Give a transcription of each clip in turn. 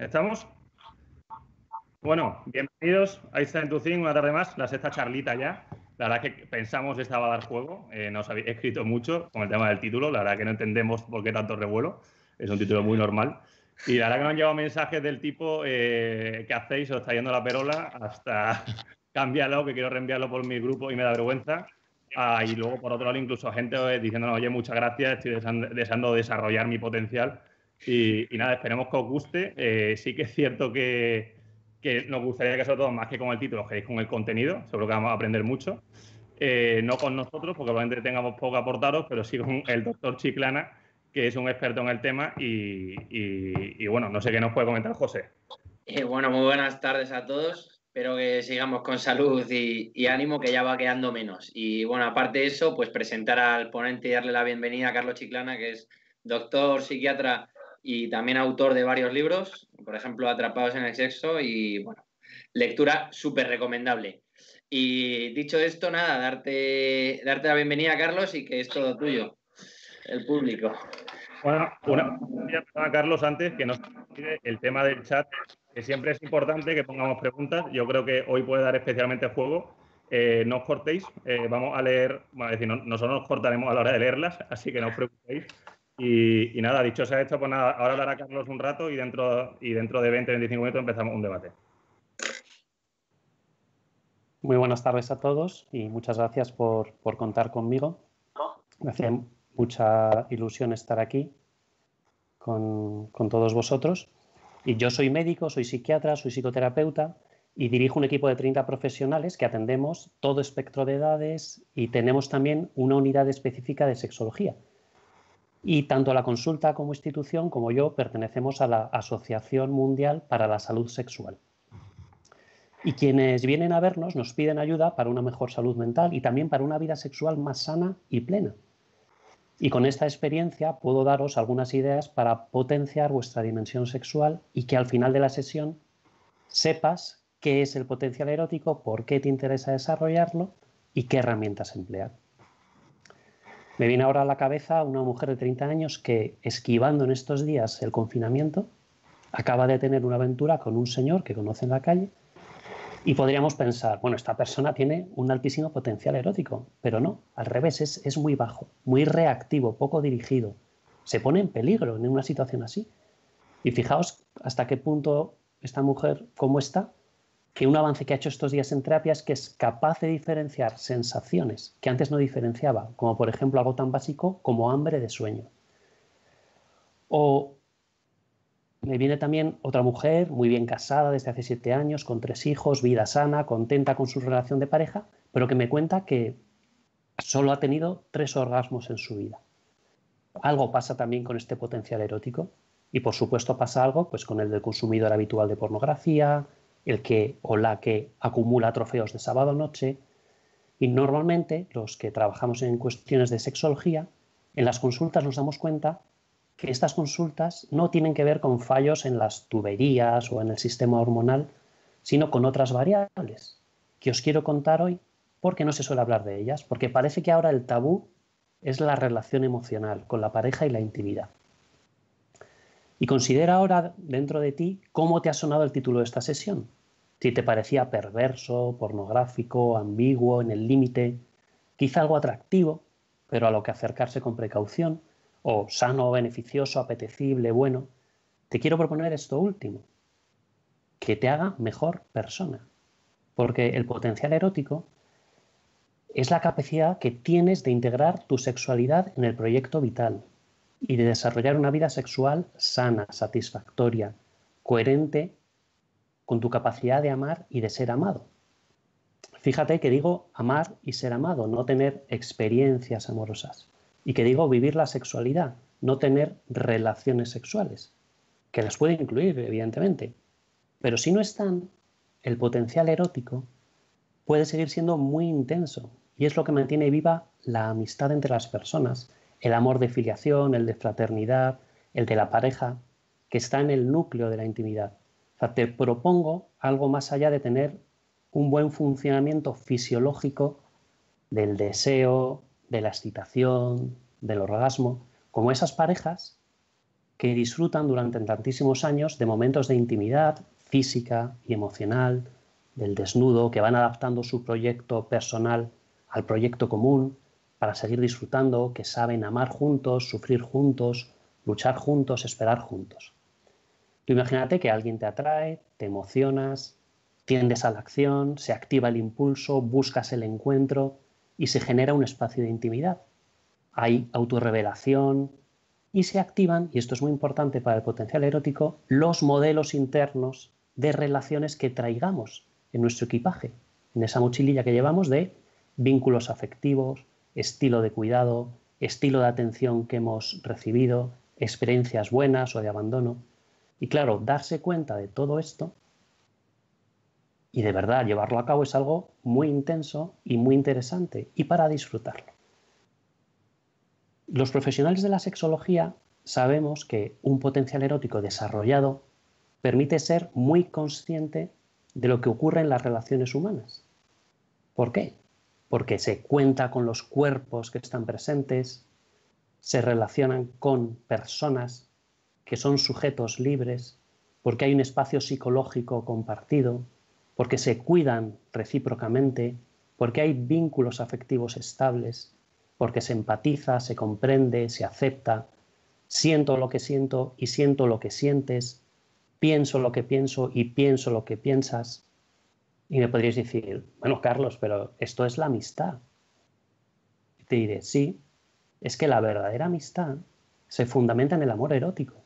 ¿Estamos? Bueno, bienvenidos a Instant to Think, una tarde más, la sexta charlita ya. La verdad que pensamos que estaba a dar juego, eh, nos habéis escrito mucho con el tema del título, la verdad que no entendemos por qué tanto revuelo, es un título muy normal. Y la verdad que me han llegado mensajes del tipo, eh, ¿qué hacéis? ¿Os está yendo la perola? Hasta cambiarlo, que quiero reenviarlo por mi grupo y me da vergüenza. Ah, y luego, por otro lado, incluso gente eh, diciendo, oye, muchas gracias, estoy deseando, desarrollar mi potencial. Y, nada, esperemos que os guste. Eh, sí que es cierto que, que, nos gustaría que sobre todo, más que con el título, quedéis con el contenido, seguro que vamos a aprender mucho. Eh, no con nosotros, porque probablemente tengamos poco aportaros, pero sí con el doctor Chiclana, que es un experto en el tema. Y, y bueno, no sé qué nos puede comentar José. bueno, muy buenas tardes a todos. Espero que sigamos con salud y, ánimo, que ya va quedando menos. Y bueno, aparte de eso, pues presentar al ponente y darle la bienvenida a Carlos Chiclana, que es doctor, psiquiatra y también autor de varios libros, por ejemplo, Atrapados en el Sexo, y bueno, lectura súper recomendable. Y dicho esto, nada, darte, darte la bienvenida, Carlos, y que es todo tuyo, el público. Bueno, una, Carlos, antes que nos el tema del chat que siempre es importante que pongamos preguntas. Yo creo que hoy puede dar especialmente juego. Eh, no os cortéis, eh, vamos a leer, bueno, es decir, nosotros nos cortaremos a la hora de leerlas, así que no os preocupéis. Y, nada, dicho sea esto, pues nada, ahora hablará Carlos un rato y dentro, y dentro de 20-25 minutos empezamos un debate. Muy buenas tardes a todos y muchas gracias por, por contar conmigo. Me hace mucha ilusión estar aquí con, con todos vosotros. Y yo soy médico, soy psiquiatra, soy psicoterapeuta y dirijo un equipo de 30 profesionales que atendemos todo espectro de edades y tenemos también una unidad específica de sexología. Y tanto la consulta como institución como yo pertenecemos a la Asociación Mundial para la Salud Sexual. Y quienes vienen a vernos nos piden ayuda para una mejor salud mental y también para una vida sexual más sana y plena. Y con esta experiencia puedo daros algunas ideas para potenciar vuestra dimensión sexual y que al final de la sesión sepas qué es el potencial erótico, por qué te interesa desarrollarlo y qué herramientas emplear. Me viene ahora a la cabeza una mujer de 30 años que, esquivando en estos días el confinamiento, acaba de tener una aventura con un señor que conoce en la calle y podríamos pensar, bueno, esta persona tiene un altísimo potencial erótico, pero no, al revés, es, muy bajo, muy reactivo, poco dirigido. Se pone en peligro en una situación así. Y fijaos hasta qué punto esta mujer, cómo está, que un avance que ha hecho estos días en terapia es que es capaz de diferenciar sensaciones que antes no diferenciaba, como por ejemplo algo tan básico como hambre de sueño. O me viene también otra mujer muy bien casada desde hace siete años, con tres hijos, vida sana, contenta con su relación de pareja, pero que me cuenta que solo ha tenido tres orgasmos en su vida. Algo pasa también con este potencial erótico y por supuesto pasa algo pues con el del consumidor habitual de pornografía, el que o la que acumula trofeos de sábado noche y normalmente los que trabajamos en cuestiones de sexología en las consultas nos damos cuenta que estas consultas no tienen que ver con fallos en las tuberías o en el sistema hormonal, sino con otras variables que os quiero contar hoy porque no se suele hablar de ellas, porque parece que ahora el tabú es la relación emocional con la pareja y la intimidad. Y considera ahora dentro de ti cómo te ha sonado el título de esta sesión. Si te parecía perverso, pornográfico, ambiguo, en el límite, quizá algo atractivo, pero a lo que acercarse con precaución, o sano, beneficioso, apetecible, bueno, te quiero proponer esto último, que te haga mejor persona. Porque el potencial erótico es la capacidad que tienes de integrar tu sexualidad en el proyecto vital y de desarrollar una vida sexual sana, satisfactoria, coherente con tu capacidad de amar y de ser amado. Fíjate que digo amar y ser amado, no tener experiencias amorosas. Y que digo vivir la sexualidad, no tener relaciones sexuales, que las puede incluir, evidentemente. Pero si no están, el potencial erótico puede seguir siendo muy intenso y es lo que mantiene viva la amistad entre las personas, el amor de filiación, el de fraternidad, el de la pareja, que está en el núcleo de la intimidad. O te propongo algo más allá de tener un buen funcionamiento fisiológico del deseo, de la excitación, del orgasmo, como esas parejas que disfrutan durante tantísimos años de momentos de intimidad física y emocional, del desnudo, que van adaptando su proyecto personal al proyecto común para seguir disfrutando, que saben amar juntos, sufrir juntos, luchar juntos, esperar juntos. Tú imagínate que alguien te atrae, te emocionas, tiendes a la acción, se activa el impulso, buscas el encuentro y se genera un espacio de intimidad. Hay autorrevelación y se activan, y esto es muy importante para el potencial erótico, los modelos internos de relaciones que traigamos en nuestro equipaje, en esa mochililla que llevamos de vínculos afectivos, estilo de cuidado, estilo de atención que hemos recibido, experiencias buenas o de abandono. Y claro, darse cuenta de todo esto y de verdad llevarlo a cabo es algo muy intenso y muy interesante y para disfrutarlo. Los profesionales de la sexología sabemos que un potencial erótico desarrollado permite ser muy consciente de lo que ocurre en las relaciones humanas. ¿Por qué? Porque se cuenta con los cuerpos que están presentes, se relacionan con personas que son sujetos libres, porque hay un espacio psicológico compartido, porque se cuidan recíprocamente, porque hay vínculos afectivos estables, porque se empatiza, se comprende, se acepta, siento lo que siento y siento lo que sientes, pienso lo que pienso y pienso lo que piensas. Y me podríais decir, bueno, Carlos, pero esto es la amistad. Y te diré, sí, es que la verdadera amistad se fundamenta en el amor erótico.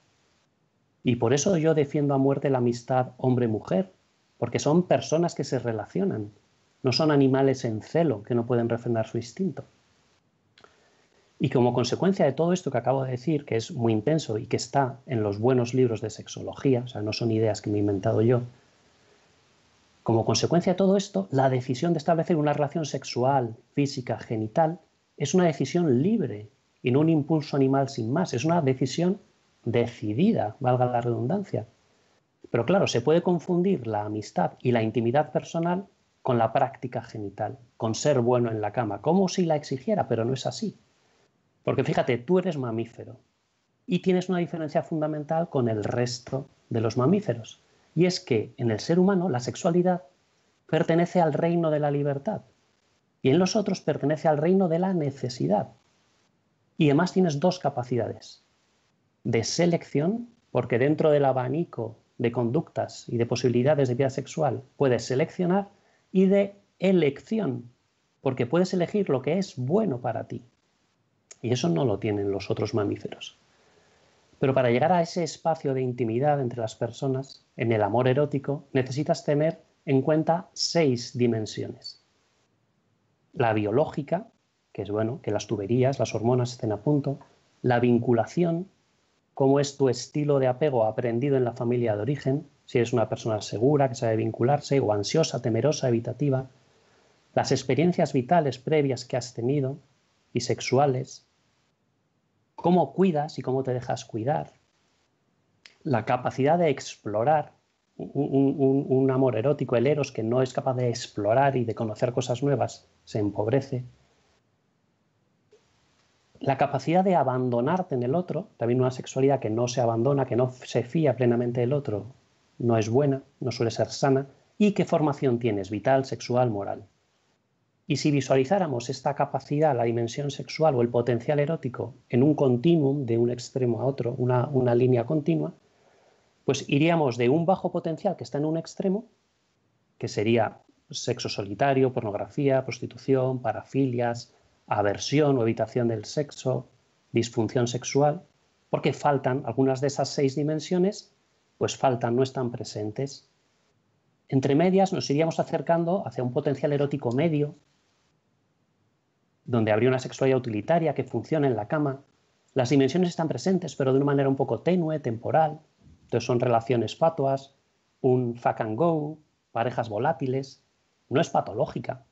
Y por eso yo defiendo a muerte la amistad hombre-mujer, porque son personas que se relacionan, no son animales en celo que no pueden refrenar su instinto. Y como consecuencia de todo esto que acabo de decir, que es muy intenso y que está en los buenos libros de sexología, o sea, no son ideas que me he inventado yo, como consecuencia de todo esto, la decisión de establecer una relación sexual, física, genital, es una decisión libre y no un impulso animal sin más, es una decisión decidida, valga la redundancia. Pero claro, se puede confundir la amistad y la intimidad personal con la práctica genital, con ser bueno en la cama, como si la exigiera, pero no es así. Porque fíjate, tú eres mamífero y tienes una diferencia fundamental con el resto de los mamíferos. Y es que en el ser humano la sexualidad pertenece al reino de la libertad y en los otros pertenece al reino de la necesidad. Y además tienes dos capacidades. De selección, porque dentro del abanico de conductas y de posibilidades de vida sexual puedes seleccionar, y de elección, porque puedes elegir lo que es bueno para ti. Y eso no lo tienen los otros mamíferos. Pero para llegar a ese espacio de intimidad entre las personas, en el amor erótico, necesitas tener en cuenta seis dimensiones. La biológica, que es bueno, que las tuberías, las hormonas estén a punto. La vinculación, cómo es tu estilo de apego aprendido en la familia de origen, si eres una persona segura, que sabe vincularse, o ansiosa, temerosa, evitativa. Las experiencias vitales previas que has tenido y sexuales, cómo cuidas y cómo te dejas cuidar, la capacidad de explorar un, amor erótico, el eros que no es capaz de explorar y de conocer cosas nuevas, se empobrece. La capacidad de abandonarte en el otro, también una sexualidad que no se abandona, que no se fía plenamente del otro, no es buena, no suele ser sana. ¿Y qué formación tienes? Vital, sexual, moral. Y si visualizáramos esta capacidad, la dimensión sexual o el potencial erótico en un continuum de un extremo a otro, una, una línea continua, pues iríamos de un bajo potencial que está en un extremo, que sería sexo solitario, pornografía, prostitución, parafilias, aversión o evitación del sexo, disfunción sexual, porque faltan algunas de esas seis dimensiones, pues faltan, no están presentes. Entre medias nos iríamos acercando hacia un potencial erótico medio, donde habría una sexualidad utilitaria que funciona en la cama. Las dimensiones están presentes, pero de una manera un poco tenue, temporal. Entonces son relaciones fatuas, un fuck and go, parejas volátiles. No es patológica.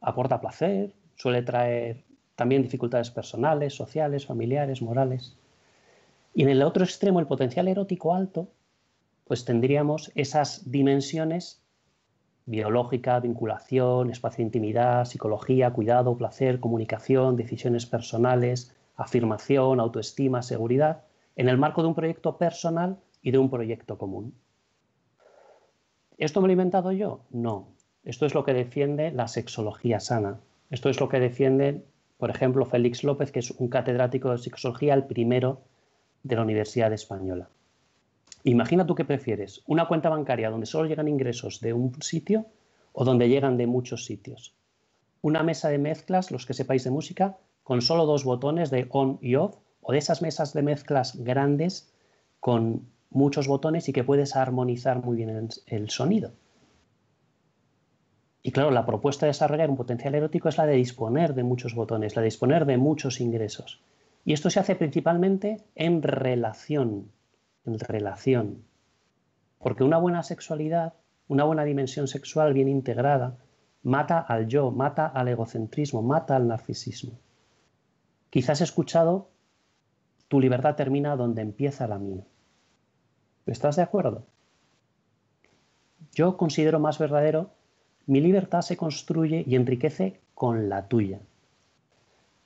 Aporta placer, suele traer también dificultades personales, sociales, familiares, morales. Y en el otro extremo, el potencial erótico alto, pues tendríamos esas dimensiones biológica, vinculación, espacio de intimidad, psicología, cuidado, placer, comunicación, decisiones personales, afirmación, autoestima, seguridad, en el marco de un proyecto personal y de un proyecto común. ¿Esto me lo he inventado yo? No. Esto es lo que defiende la sexología sana. Esto es lo que defiende, por ejemplo, Félix López, que es un catedrático de sexología, el primero de la Universidad Española. Imagina tú qué prefieres, una cuenta bancaria donde solo llegan ingresos de un sitio o donde llegan de muchos sitios. Una mesa de mezclas, los que sepáis de música, con solo dos botones de on y off, o de esas mesas de mezclas grandes con muchos botones y que puedes armonizar muy bien el, sonido. Y claro, la propuesta de desarrollar un potencial erótico es la de disponer de muchos botones, la de disponer de muchos ingresos. Y esto se hace principalmente en relación, relación. Porque una buena sexualidad, una buena dimensión sexual bien integrada, mata al yo, mata al egocentrismo, mata al narcisismo. Quizás he escuchado, tu libertad termina donde empieza la mía. ¿Estás de acuerdo? Yo considero más verdadero, mi libertad se construye y enriquece con la tuya.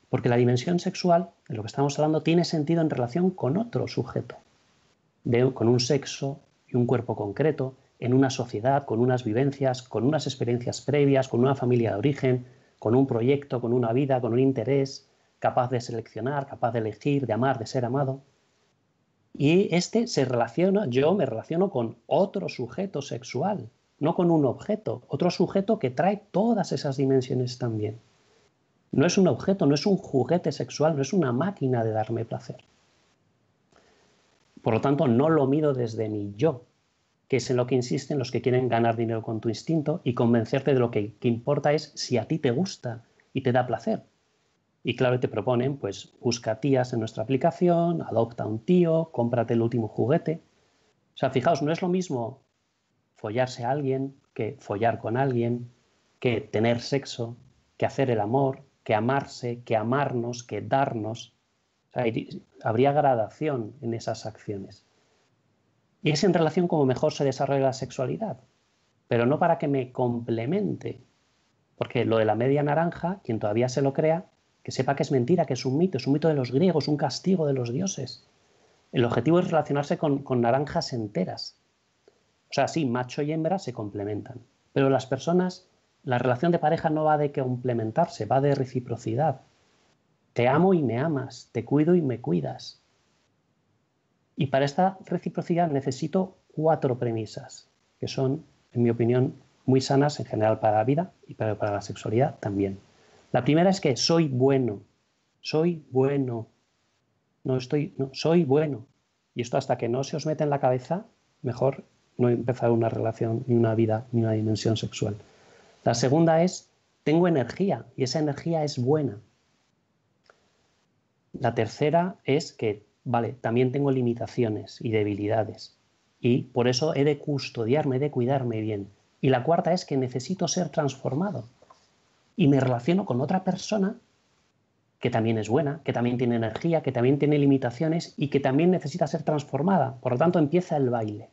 Porque la dimensión sexual, de lo que estamos hablando, tiene sentido en relación con otro sujeto, con un sexo y un cuerpo concreto, en una sociedad, con unas vivencias, con unas experiencias previas, con una familia de origen, con un proyecto, con una vida, con un interés, capaz de seleccionar, capaz de elegir, de amar, de ser amado. Y este se relaciona, yo me relaciono con otro sujeto sexual, no con un objeto, otro sujeto que trae todas esas dimensiones también. No es un objeto, no es un juguete sexual, no es una máquina de darme placer. Por lo tanto, no lo mido desde mi yo, que es en lo que insisten los que quieren ganar dinero con tu instinto y convencerte de lo que, importa es si a ti te gusta y te da placer. Y claro, te proponen, pues busca tías en nuestra aplicación, adopta un tío, cómprate el último juguete. O sea, fijaos, no es lo mismo follarse a alguien que follar con alguien, que tener sexo, que hacer el amor, que amarse, que amarnos, que darnos. Habría gradación en esas acciones. Y es en relación como mejor se desarrolla la sexualidad, pero no para que me complemente. Porque lo de la media naranja, quien todavía se lo crea, que sepa que es mentira, que es un mito, es un mito de los griegos, un castigo de los dioses. El objetivo es relacionarse con, naranjas enteras. O sea, sí, macho y hembra se complementan. Pero las personas, la relación de pareja no va de complementarse, va de reciprocidad. Te amo y me amas, te cuido y me cuidas. Y para esta reciprocidad necesito cuatro premisas, que son, en mi opinión, muy sanas en general para la vida y para la sexualidad también. La primera es que soy bueno, soy bueno, no estoy, no, soy bueno. Y esto hasta que no se os mete en la cabeza, mejor no empezar una relación, ni una vida, ni una dimensión sexual. La segunda es, tengo energía y esa energía es buena. La tercera es que, vale, también tengo limitaciones y debilidades y por eso he de custodiarme, he de cuidarme bien. Y la cuarta es que necesito ser transformado y me relaciono con otra persona que también es buena, que también tiene energía, que también tiene limitaciones y que también necesita ser transformada. Por lo tanto, empieza el baile.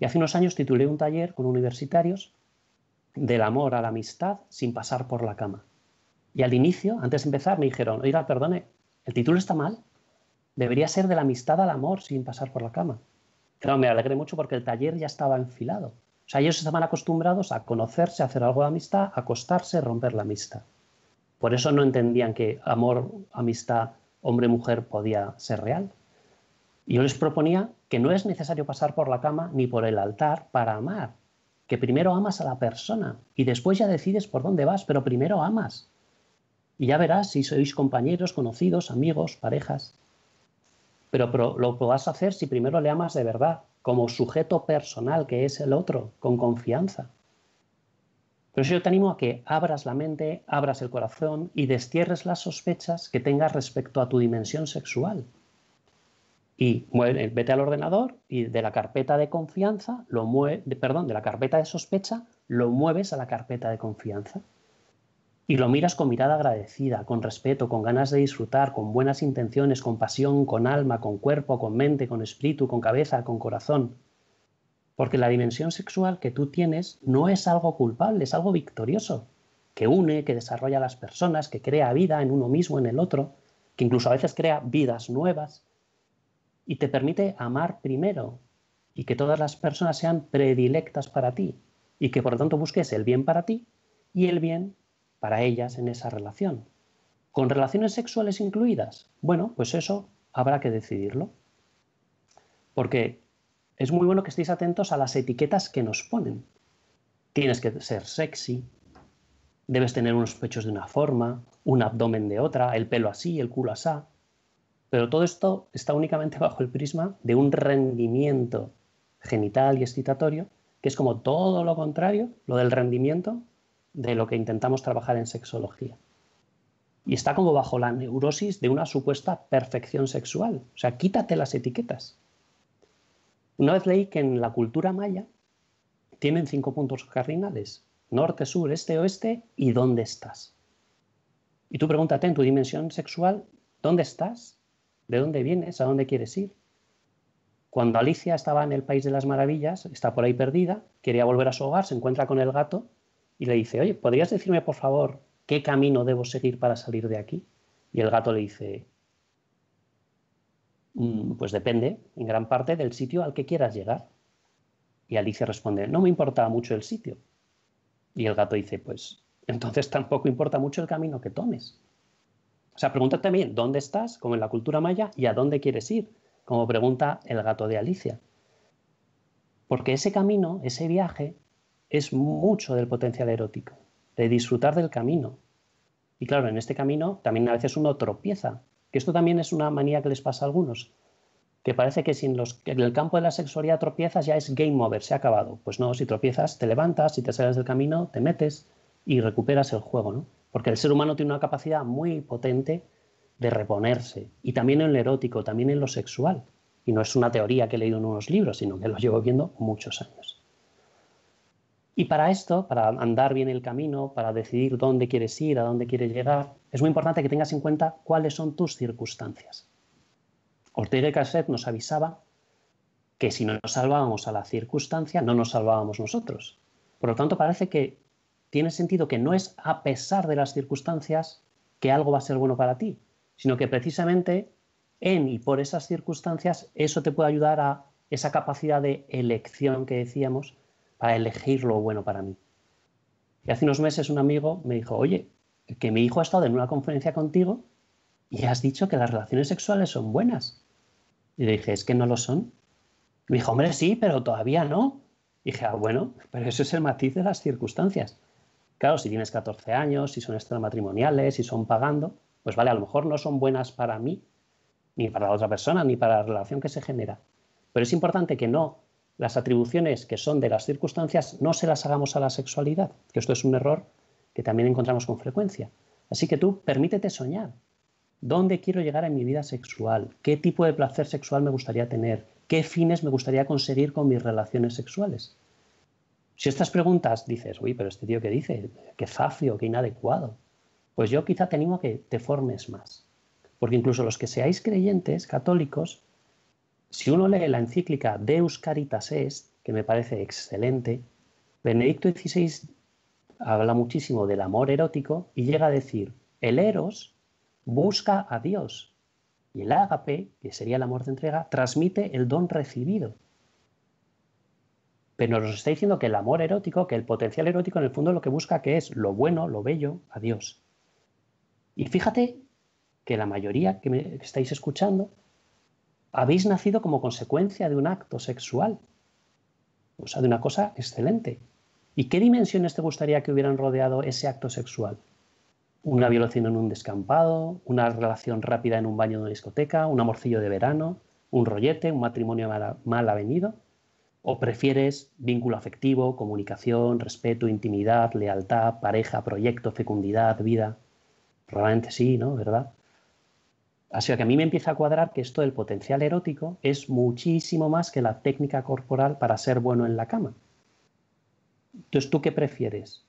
Y hace unos años titulé un taller con universitarios del amor a la amistad sin pasar por la cama. Y al inicio, antes de empezar, me dijeron, oiga, perdone, el título está mal. Debería ser de la amistad al amor sin pasar por la cama. Claro, me alegré mucho porque el taller ya estaba enfilado sea, ellos estaban acostumbrados a conocerse, a hacer algo de amistad, a acostarse, romper la amistad. Por eso no entendían que amor, amistad, hombre-mujer podía ser real. Y yo les proponía que no es necesario pasar por la cama ni por el altar para amar, que primero amas a la persona y después ya decides por dónde vas, pero primero amas. Y ya verás si sois compañeros, conocidos, amigos, parejas. Pero, lo podrás hacer si primero le amas de verdad, como sujeto personal que es el otro, con confianza. Pero yo te animo a que abras la mente, abras el corazón y destierres las sospechas que tengas respecto a tu dimensión sexual. Y vete al ordenador y de la carpeta de confianza, lo perdón, de la carpeta de sospecha, lo mueves a la carpeta de confianza y lo miras con mirada agradecida, con respeto, con ganas de disfrutar, con buenas intenciones, con pasión, con alma, con cuerpo, con mente, con espíritu, con cabeza, con corazón. Porque la dimensión sexual que tú tienes no es algo culpable, es algo victorioso, que une, que desarrolla a las personas, que crea vida en uno mismo, en el otro, que incluso a veces crea vidas nuevas. y te permite amar primero y que todas las personas sean predilectas para ti y que por lo tanto busques el bien para ti y el bien para ellas en esa relación. ¿Con relaciones sexuales incluidas? Bueno, pues eso habrá que decidirlo. Porque es muy bueno que estéis atentos a las etiquetas que nos ponen. Tienes que ser sexy, debes tener unos pechos de una forma, un abdomen de otra, el pelo así, el culo asá. Pero todo esto está únicamente bajo el prisma de un rendimiento genital y excitatorio, que es como todo lo contrario, lo del rendimiento, de lo que intentamos trabajar en sexología. Y está como bajo la neurosis de una supuesta perfección sexual. O sea, quítate las etiquetas. Una vez leí que en la cultura maya tienen cinco puntos cardinales. Norte, sur, este, oeste y dónde estás. Y tú pregúntate en tu dimensión sexual, ¿dónde estás? ¿De dónde vienes? ¿A dónde quieres ir? Cuando Alicia estaba en el País de las Maravillas, está por ahí perdida, quería volver a su hogar, se encuentra con el gato y le dice, oye, ¿podrías decirme por favor qué camino debo seguir para salir de aquí? Y el gato le dice, mm, pues depende en gran parte del sitio al que quieras llegar. Y Alicia responde, no me importa mucho el sitio. Y el gato dice, pues entonces tampoco importa mucho el camino que tomes. O sea, pregúntate bien, ¿dónde estás? Como en la cultura maya, y a dónde quieres ir como pregunta el gato de Alicia. Porque ese camino, ese viaje, es mucho del potencial erótico, de disfrutar del camino. Y claro, en este camino también a veces uno tropieza, que esto también es una manía que les pasa a algunos, que parece que si en, el campo de la sexualidad tropiezas ya es game over, se ha acabado. Pues no, si tropiezas, te levantas, si te sales del camino, te metes y recuperas el juego, ¿no? Porque el ser humano tiene una capacidad muy potente de reponerse. Y también en lo erótico, también en lo sexual. Y no es una teoría que he leído en unos libros, sino que lo llevo viendo muchos años. Y para esto, para andar bien el camino, para decidir dónde quieres ir, a dónde quieres llegar, es muy importante que tengas en cuenta cuáles son tus circunstancias. Ortega y Gasset nos avisaba que si no nos salvábamos a la circunstancia, no nos salvábamos nosotros. Por lo tanto, parece que tiene sentido que no es a pesar de las circunstancias que algo va a ser bueno para ti, sino que precisamente en y por esas circunstancias eso te puede ayudar a esa capacidad de elección que decíamos para elegir lo bueno para mí. Y hace unos meses un amigo me dijo, oye, que mi hijo ha estado en una conferencia contigo y has dicho que las relaciones sexuales son buenas. Y le dije, es que no lo son. me dijo, hombre, sí, pero todavía no. Y dije, ah, bueno, pero eso es el matiz de las circunstancias. Claro, si tienes 14 años, si son extramatrimoniales, si son pagando, pues vale, a lo mejor no son buenas para mí, ni para la otra persona, ni para la relación que se genera. Pero es importante que no, las atribuciones que son de las circunstancias, no se las hagamos a la sexualidad, que esto es un error que también encontramos con frecuencia. Así que tú permítete soñar. ¿Dónde quiero llegar en mi vida sexual? ¿Qué tipo de placer sexual me gustaría tener? ¿Qué fines me gustaría conseguir con mis relaciones sexuales? Si estas preguntas dices, uy, pero este tío que dice, qué zafio, qué inadecuado, pues yo quizá te animo a que te formes más. Porque incluso los que seáis creyentes católicos, si uno lee la encíclica Deus Caritas Est, que me parece excelente, Benedicto XVI habla muchísimo del amor erótico y llega a decir, el eros busca a Dios y el ágape, que sería el amor de entrega, transmite el don recibido. Pero nos está diciendo que el amor erótico, que el potencial erótico en el fondo lo que busca que es lo bueno, lo bello, a Dios. Y fíjate que la mayoría que me estáis escuchando habéis nacido como consecuencia de un acto sexual. O sea, de una cosa excelente. ¿Y qué dimensiones te gustaría que hubieran rodeado ese acto sexual? ¿Una violación en un descampado? ¿Una relación rápida en un baño de una discoteca? ¿Un amorcillo de verano? ¿Un rollete? ¿Un matrimonio mal, avenido? ¿O prefieres vínculo afectivo, comunicación, respeto, intimidad, lealtad, pareja, proyecto, fecundidad, vida? Realmente sí, ¿no? ¿Verdad? Así que a mí me empieza a cuadrar que esto del potencial erótico es muchísimo más que la técnica corporal para ser bueno en la cama. Entonces, ¿tú qué prefieres?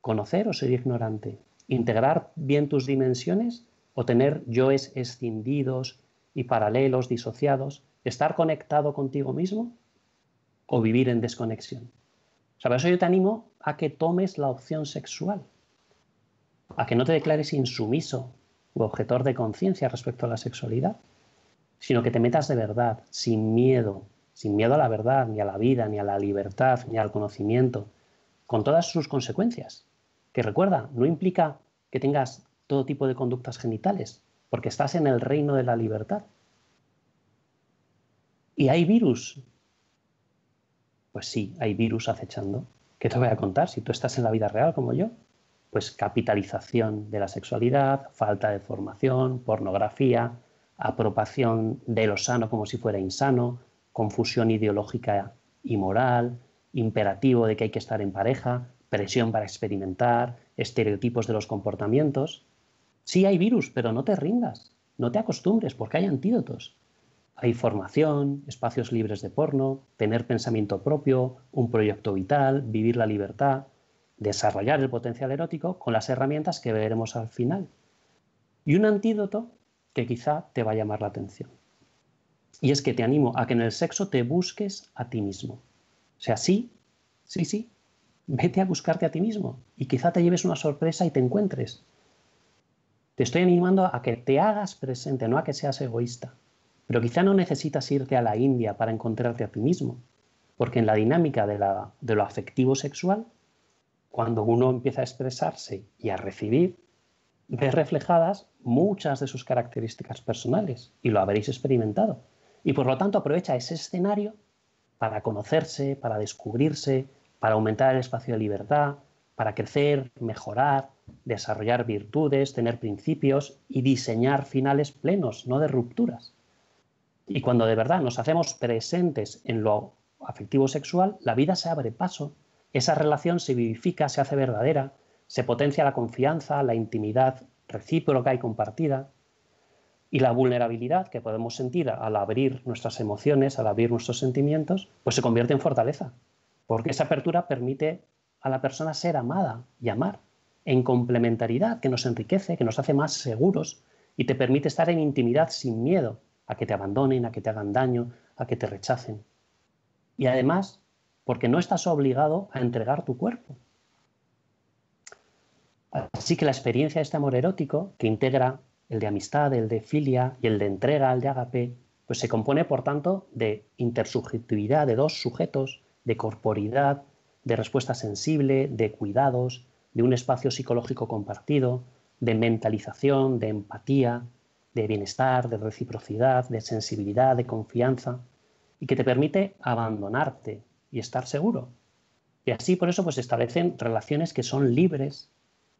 ¿Conocer o ser ignorante? ¿Integrar bien tus dimensiones o tener yoes escindidos y paralelos, disociados? ¿Estar conectado contigo mismo o vivir en desconexión? O por eso yo te animo a que tomes la opción sexual a que no te declares insumiso u objetor de conciencia respecto a la sexualidad. sino que te metas de verdad, sin miedo, sin miedo a la verdad, ni a la vida, ni a la libertad, ni al conocimiento, con todas sus consecuencias. Que recuerda, no implica que tengas todo tipo de conductas genitales, porque estás en el reino de la libertad. ¿Y hay virus? Pues sí, hay virus acechando. ¿Qué te voy a contar si tú estás en la vida real como yo? Pues capitalización de la sexualidad, falta de formación, pornografía, apropiación de lo sano como si fuera insano, confusión ideológica y moral, imperativo de que hay que estar en pareja, presión para experimentar, estereotipos de los comportamientos. Sí hay virus, pero no te rindas, no te acostumbres porque hay antídotos. Hay formación, espacios libres de porno, tener pensamiento propio, un proyecto vital, vivir la libertad, desarrollar el potencial erótico con las herramientas que veremos al final. Y un antídoto que quizá te va a llamar la atención. Y es que te animo a que en el sexo te busques a ti mismo. O sea, sí, sí, sí, vete a buscarte a ti mismo y quizá te lleves una sorpresa y te encuentres. Te estoy animando a que te hagas presente, no a que seas egoísta. Pero quizá no necesitas irte a la India para encontrarte a ti mismo, porque en la dinámica de, de lo afectivo sexual, cuando uno empieza a expresarse y a recibir, ve reflejadas muchas de sus características personales y lo habréis experimentado. Y por lo tanto aprovecha ese escenario para conocerse, para descubrirse, para aumentar el espacio de libertad, para crecer, mejorar, desarrollar virtudes, tener principios y diseñar finales plenos, no de rupturas. Y cuando de verdad nos hacemos presentes en lo afectivo sexual, la vida se abre paso, esa relación se vivifica, se hace verdadera, se potencia la confianza, la intimidad recíproca y compartida, y la vulnerabilidad que podemos sentir al abrir nuestras emociones, al abrir nuestros sentimientos, pues se convierte en fortaleza, porque esa apertura permite a la persona ser amada y amar en complementariedad, que nos enriquece, que nos hace más seguros y te permite estar en intimidad sin miedo, a que te abandonen, a que te hagan daño, a que te rechacen. Y además, porque no estás obligado a entregar tu cuerpo. Así que la experiencia de este amor erótico, que integra el de amistad, el de filia y el de entrega, el de agape, pues se compone, por tanto, de intersubjetividad de dos sujetos, de corporidad, de respuesta sensible, de cuidados, de un espacio psicológico compartido, de mentalización, de empatía, de bienestar, de reciprocidad, de sensibilidad, de confianza, y que te permite abandonarte y estar seguro. Y así por eso pues se establecen relaciones que son libres,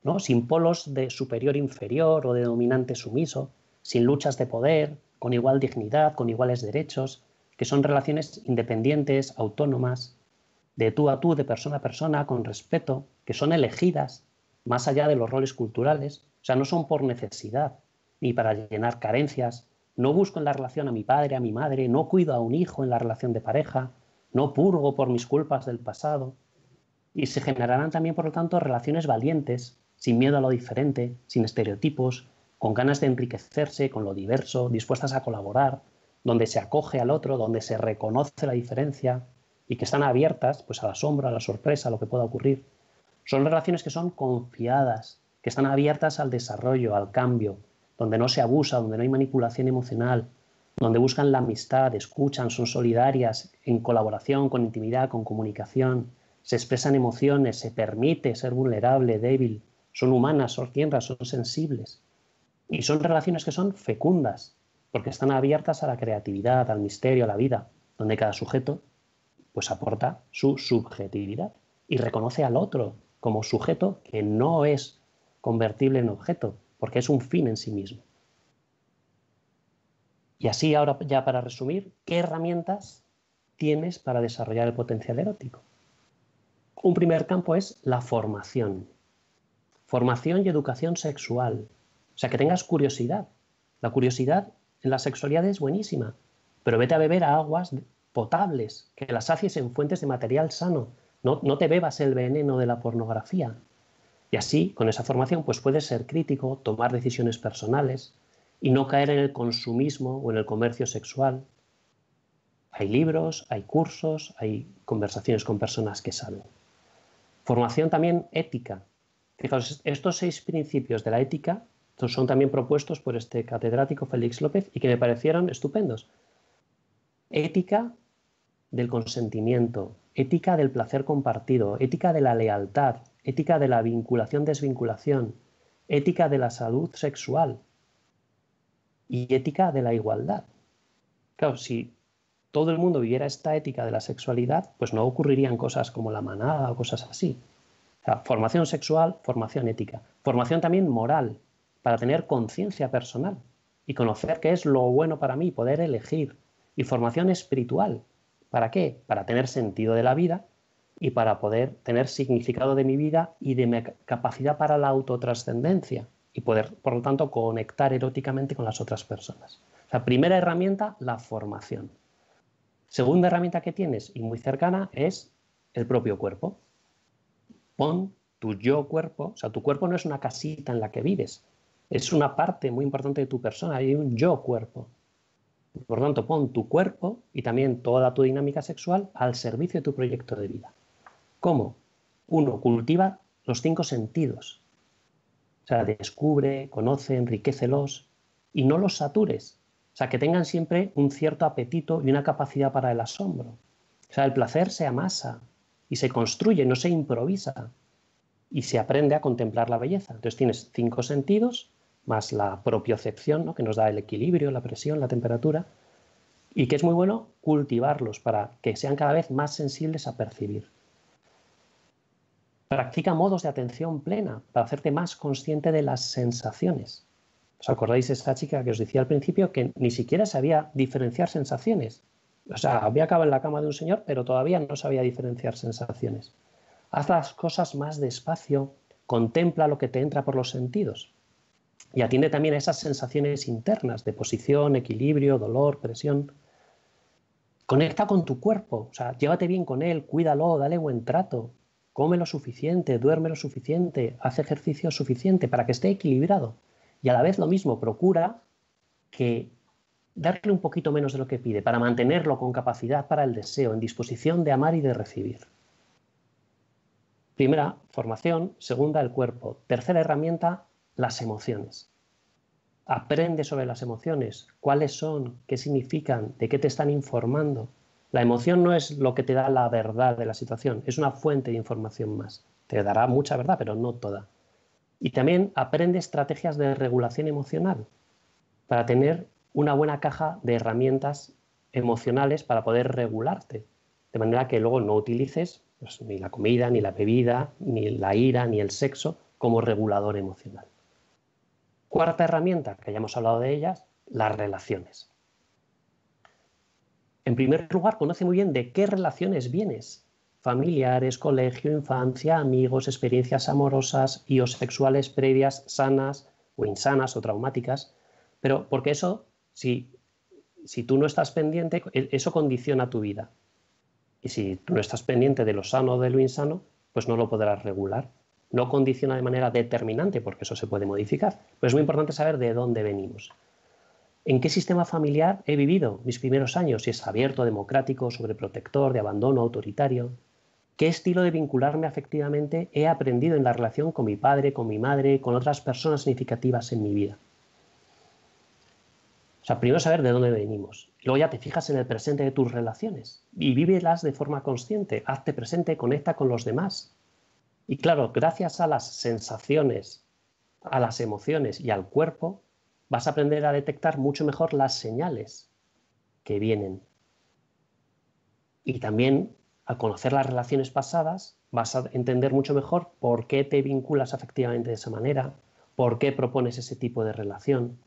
¿no? sin polos de superior-inferior o de dominante-sumiso, sin luchas de poder, con igual dignidad, con iguales derechos, que son relaciones independientes, autónomas, de tú a tú, de persona a persona, con respeto, que son elegidas, más allá de los roles culturales, o sea, no son por necesidad, ni para llenar carencias. No busco en la relación a mi padre, a mi madre, no cuido a un hijo en la relación de pareja, no purgo por mis culpas del pasado. Y se generarán también, por lo tanto, relaciones valientes, sin miedo a lo diferente, sin estereotipos, con ganas de enriquecerse con lo diverso, dispuestas a colaborar, donde se acoge al otro, donde se reconoce la diferencia y que están abiertas pues, a la sombra, a la sorpresa, a lo que pueda ocurrir. Son relaciones que son confiadas, que están abiertas al desarrollo, al cambio, donde no se abusa, donde no hay manipulación emocional, donde buscan la amistad, escuchan, son solidarias, en colaboración, con intimidad, con comunicación, se expresan emociones, se permite ser vulnerable, débil, son humanas, son tierras, son sensibles. Y son relaciones que son fecundas, porque están abiertas a la creatividad, al misterio, a la vida, donde cada sujeto pues aporta su subjetividad y reconoce al otro como sujeto que no es convertible en objeto, porque es un fin en sí mismo. Y así ahora ya para resumir, ¿qué herramientas tienes para desarrollar el potencial erótico? Un primer campo es la formación. Formación y educación sexual. O sea, que tengas curiosidad. La curiosidad en la sexualidad es buenísima, pero vete a beber a aguas potables, que las haces en fuentes de material sano. No, no te bebas el veneno de la pornografía. Y así, con esa formación, pues puedes ser crítico, tomar decisiones personales y no caer en el consumismo o en el comercio sexual. Hay libros, hay cursos, hay conversaciones con personas que saben. Formación también ética. Fijaos, estos seis principios de la ética son también propuestos por este catedrático Félix López y que me parecieron estupendos. Ética del consentimiento, ética del placer compartido, ética de la lealtad, ética de la vinculación-desvinculación, ética de la salud sexual y ética de la igualdad. Claro, si todo el mundo viviera esta ética de la sexualidad, pues no ocurrirían cosas como la manada o cosas así. formación sexual, formación ética. Formación también moral, para tener conciencia personal y conocer qué es lo bueno para mí, poder elegir. Y formación espiritual. ¿Para qué? Para tener sentido de la vida y para poder tener significado de mi vida y de mi capacidad para la autotrascendencia y poder, por lo tanto, conectar eróticamente con las otras personas. O sea, primera herramienta, la formación. Segunda herramienta que tienes y muy cercana es el propio cuerpo. Pon tu yo cuerpo, o sea, tu cuerpo no es una casita en la que vives, es una parte muy importante de tu persona, hay un yo cuerpo. Por tanto, pon tu cuerpo y también toda tu dinámica sexual al servicio de tu proyecto de vida. ¿Cómo? Uno, cultiva los cinco sentidos. O sea, descubre, conoce, enriquecelos y no los satures. O sea, que tengan siempre un cierto apetito y una capacidad para el asombro. O sea, el placer se amasa y se construye, no se improvisa. Y se aprende a contemplar la belleza. Entonces tienes cinco sentidos más la propiocepción, ¿no? que nos da el equilibrio, la presión, la temperatura, y que es muy bueno cultivarlos para que sean cada vez más sensibles a percibir. Practica modos de atención plena para hacerte más consciente de las sensaciones. ¿Os acordáis de esta chica que os decía al principio que ni siquiera sabía diferenciar sensaciones? O sea, había acabado en la cama de un señor, pero todavía no sabía diferenciar sensaciones. Haz las cosas más despacio, contempla lo que te entra por los sentidos y atiende también a esas sensaciones internas de posición, equilibrio, dolor, presión. Conecta con tu cuerpo, o sea, llévate bien con él, cuídalo, dale buen trato, come lo suficiente, duerme lo suficiente, haz ejercicio suficiente para que esté equilibrado. Y a la vez lo mismo, procura que darle un poquito menos de lo que pide para mantenerlo con capacidad para el deseo, en disposición de amar y de recibir. Primera, formación. Segunda, el cuerpo. Tercera herramienta, las emociones. Aprende sobre las emociones, cuáles son, qué significan, de qué te están informando. La emoción no es lo que te da la verdad de la situación, es una fuente de información más. Te dará mucha verdad, pero no toda. Y también aprende estrategias de regulación emocional para tener una buena caja de herramientas emocionales para poder regularte, de manera que luego no utilices pues, ni la comida, ni la bebida, ni la ira, ni el sexo como regulador emocional. Cuarta herramienta, que ya hemos hablado de ellas, las relaciones. En primer lugar, conoce muy bien de qué relaciones vienes. Familiares, colegio, infancia, amigos, experiencias amorosas y o sexuales previas, sanas o insanas o traumáticas. Pero porque eso, si, si tú no estás pendiente, e, eso condiciona tu vida. Y si tú no estás pendiente de lo sano o de lo insano, pues no lo podrás regular no condiciona de manera determinante, porque eso se puede modificar, pero es muy importante saber de dónde venimos. ¿En qué sistema familiar he vivido mis primeros años? Si es abierto, democrático, sobreprotector, de abandono, autoritario. ¿Qué estilo de vincularme afectivamente he aprendido en la relación con mi padre, con mi madre, con otras personas significativas en mi vida? O sea, primero saber de dónde venimos. Luego ya te fijas en el presente de tus relaciones y vívelas de forma consciente. Hazte presente, conecta con los demás. Y claro, gracias a las sensaciones, a las emociones y al cuerpo, vas a aprender a detectar mucho mejor las señales que vienen. Y también, al conocer las relaciones pasadas, vas a entender mucho mejor por qué te vinculas afectivamente de esa manera, por qué propones ese tipo de relación.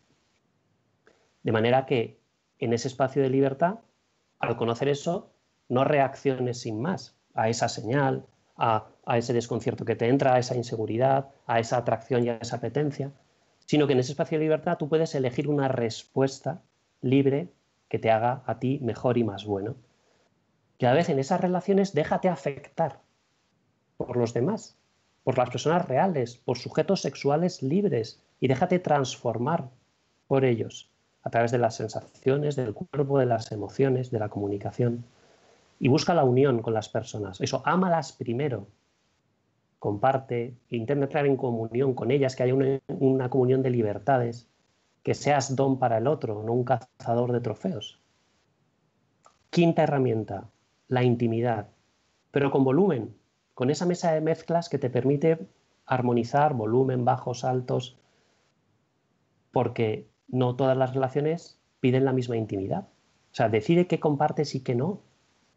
De manera que en ese espacio de libertad, al conocer eso, no reacciones sin más a esa señal, a, ese desconcierto que te entra, a esa inseguridad, a esa atracción y a esa apetencia, sino que en ese espacio de libertad tú puedes elegir una respuesta libre que te haga a ti mejor y más bueno. Y a veces en esas relaciones déjate afectar por los demás, por las personas reales, por sujetos sexuales libres y déjate transformar por ellos a través de las sensaciones, del cuerpo, de las emociones, de la comunicación y busca la unión con las personas. Eso, ámalas primero. Comparte, intenta entrar en comunión con ellas, que haya una, comunión de libertades, que seas don para el otro, no un cazador de trofeos. Quinta herramienta, la intimidad, pero con volumen, con esa mesa de mezclas que te permite armonizar volumen, bajos, altos, porque no todas las relaciones piden la misma intimidad. O sea, decide qué compartes y qué no.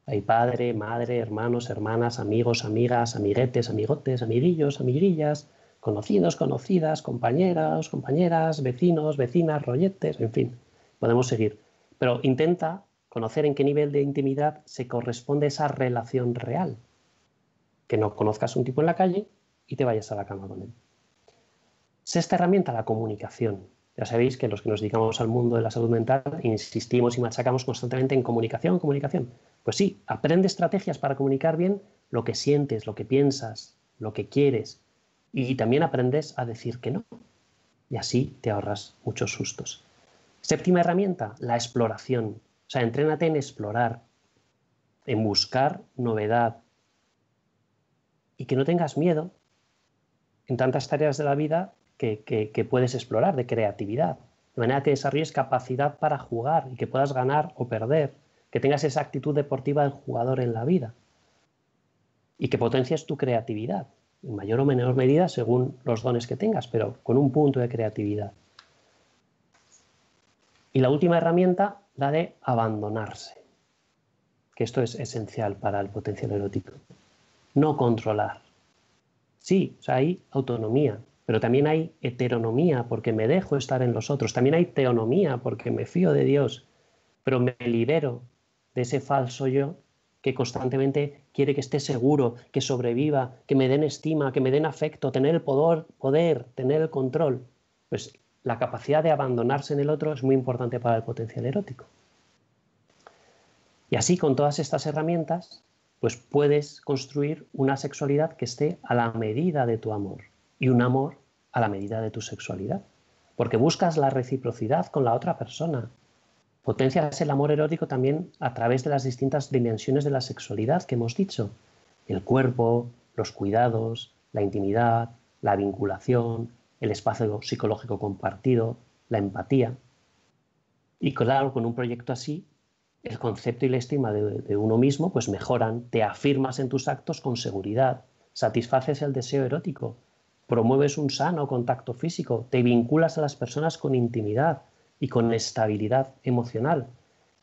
Hay padre, madre, hermanos, hermanas, amigos, amigas, amiguetes, amigotes, amiguillos, amiguillas, conocidos, conocidas, compañeros, compañeras, vecinos, vecinas, rolletes, en fin, podemos seguir. Pero intenta conocer en qué nivel de intimidad se corresponde esa relación real. Que no conozcas un tipo en la calle y te vayas a la cama con él. Sexta herramienta, la comunicación. Ya sabéis que los que nos dedicamos al mundo de la salud mental insistimos y machacamos constantemente en comunicación, comunicación. Pues sí, aprende estrategias para comunicar bien lo que sientes, lo que piensas, lo que quieres. Y también aprendes a decir que no. Y así te ahorras muchos sustos. Séptima herramienta, la exploración. O sea, entrénate en explorar, en buscar novedad. Y que no tengas miedo en tantas tareas de la vida que, puedes explorar, de creatividad. De manera que desarrolles capacidad para jugar y que puedas ganar o perder que tengas esa actitud deportiva del jugador en la vida y que potencies tu creatividad, en mayor o menor medida según los dones que tengas, pero con un punto de creatividad. Y la última herramienta, la de abandonarse, que esto es esencial para el potencial erótico. No controlar. Sí, hay autonomía, pero también hay heteronomía porque me dejo estar en los otros. También hay teonomía porque me fío de Dios, pero me libero de ese falso yo que constantemente quiere que esté seguro, que sobreviva, que me den estima, que me den afecto, tener el poder, poder, tener el control. Pues la capacidad de abandonarse en el otro es muy importante para el potencial erótico. Y así con todas estas herramientas, pues puedes construir una sexualidad que esté a la medida de tu amor y un amor a la medida de tu sexualidad. Porque buscas la reciprocidad con la otra persona, Potencias el amor erótico también a través de las distintas dimensiones de la sexualidad que hemos dicho. El cuerpo, los cuidados, la intimidad, la vinculación, el espacio psicológico compartido, la empatía. Y claro, con un proyecto así, el concepto y la estima de, uno mismo pues mejoran, te afirmas en tus actos con seguridad, satisfaces el deseo erótico, promueves un sano contacto físico, te vinculas a las personas con intimidad, y con estabilidad emocional.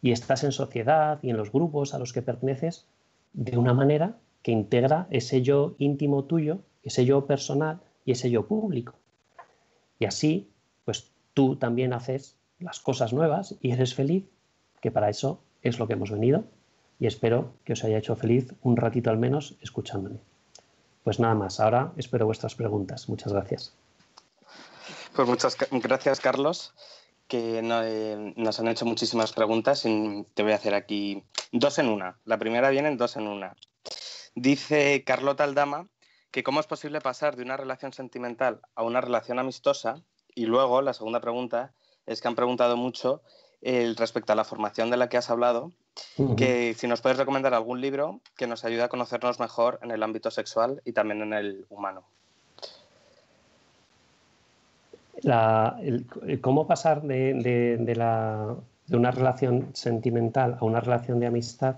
Y estás en sociedad y en los grupos a los que perteneces de una manera que integra ese yo íntimo tuyo, ese yo personal y ese yo público. Y así, pues tú también haces las cosas nuevas y eres feliz, que para eso es lo que hemos venido. Y espero que os haya hecho feliz un ratito al menos escuchándome. Pues nada más, ahora espero vuestras preguntas. Muchas gracias. Pues muchas gracias, Carlos que eh, nos han hecho muchísimas preguntas y te voy a hacer aquí dos en una. La primera viene en dos en una. Dice Carlota Aldama que cómo es posible pasar de una relación sentimental a una relación amistosa y luego la segunda pregunta es que han preguntado mucho el, respecto a la formación de la que has hablado, que si nos puedes recomendar algún libro que nos ayude a conocernos mejor en el ámbito sexual y también en el humano cómo pasar de, una relación sentimental a una relación de amistad,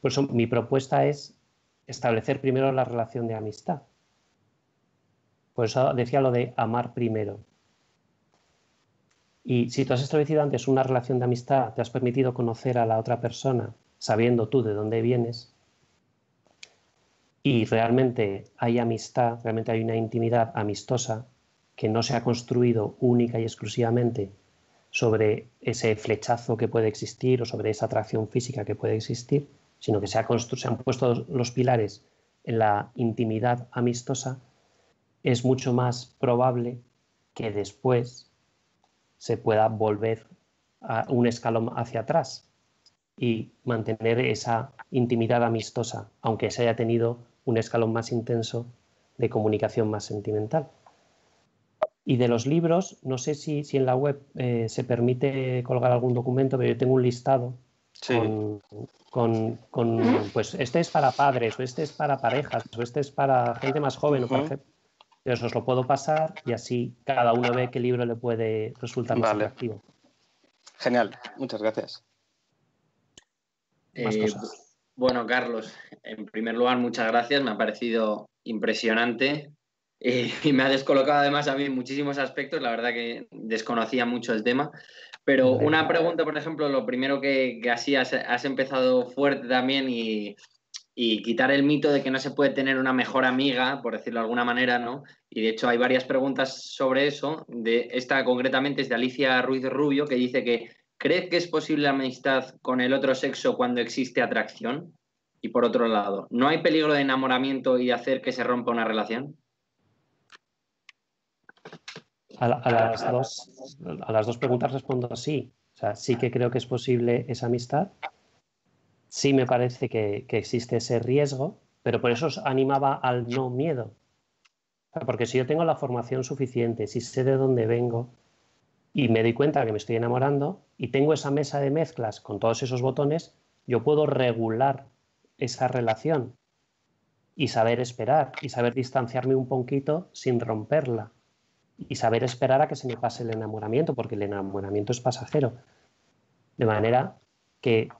pues mi propuesta es establecer primero la relación de amistad. Por eso decía lo de amar primero. Y si tú has establecido antes una relación de amistad, te has permitido conocer a la otra persona, sabiendo tú de dónde vienes, y realmente hay amistad, realmente hay una intimidad amistosa, que no se ha construido única y exclusivamente sobre ese flechazo que puede existir o sobre esa atracción física que puede existir, sino que se, se han puesto los pilares en la intimidad amistosa, es mucho más probable que después se pueda volver a un escalón hacia atrás y mantener esa intimidad amistosa, aunque se haya tenido un escalón más intenso de comunicación más sentimental. Y de los libros, no sé si, si en la web eh, se permite colgar algún documento, pero yo tengo un listado con, pues este es para padres, o este es para parejas, o este es para gente más joven, o para gente... Entonces os lo puedo pasar y así cada uno ve qué libro le puede resultar más atractivo. Genial, muchas gracias. Eh, bueno, Carlos, en primer lugar, muchas gracias. Me ha parecido impresionante eh, y me ha descolocado además a mí en muchísimos aspectos. La verdad que desconocía mucho el tema. Pero una pregunta, por ejemplo, lo primero que, así has, empezado fuerte también y, quitar el mito de que no se puede tener una mejor amiga, por decirlo de alguna manera, ¿no? Y de hecho hay varias preguntas sobre eso. De, esta concretamente es de Alicia Ruiz Rubio, que dice que ¿crees que es posible la amistad con el otro sexo cuando existe atracción? Y por otro lado, ¿no hay peligro de enamoramiento y de hacer que se rompa una relación? A, las dos, a las dos preguntas respondo sí. O sea, sí que creo que es posible esa amistad. Sí me parece que, existe ese riesgo, pero por eso os animaba al no miedo. porque si yo tengo la formación suficiente, si sé de dónde vengo y me doy cuenta que me estoy enamorando y tengo esa mesa de mezclas con todos esos botones, yo puedo regular esa relación y saber esperar y saber distanciarme un poquito sin romperla y saber esperar a que se me pase el enamoramiento, porque el enamoramiento es pasajero. De manera que,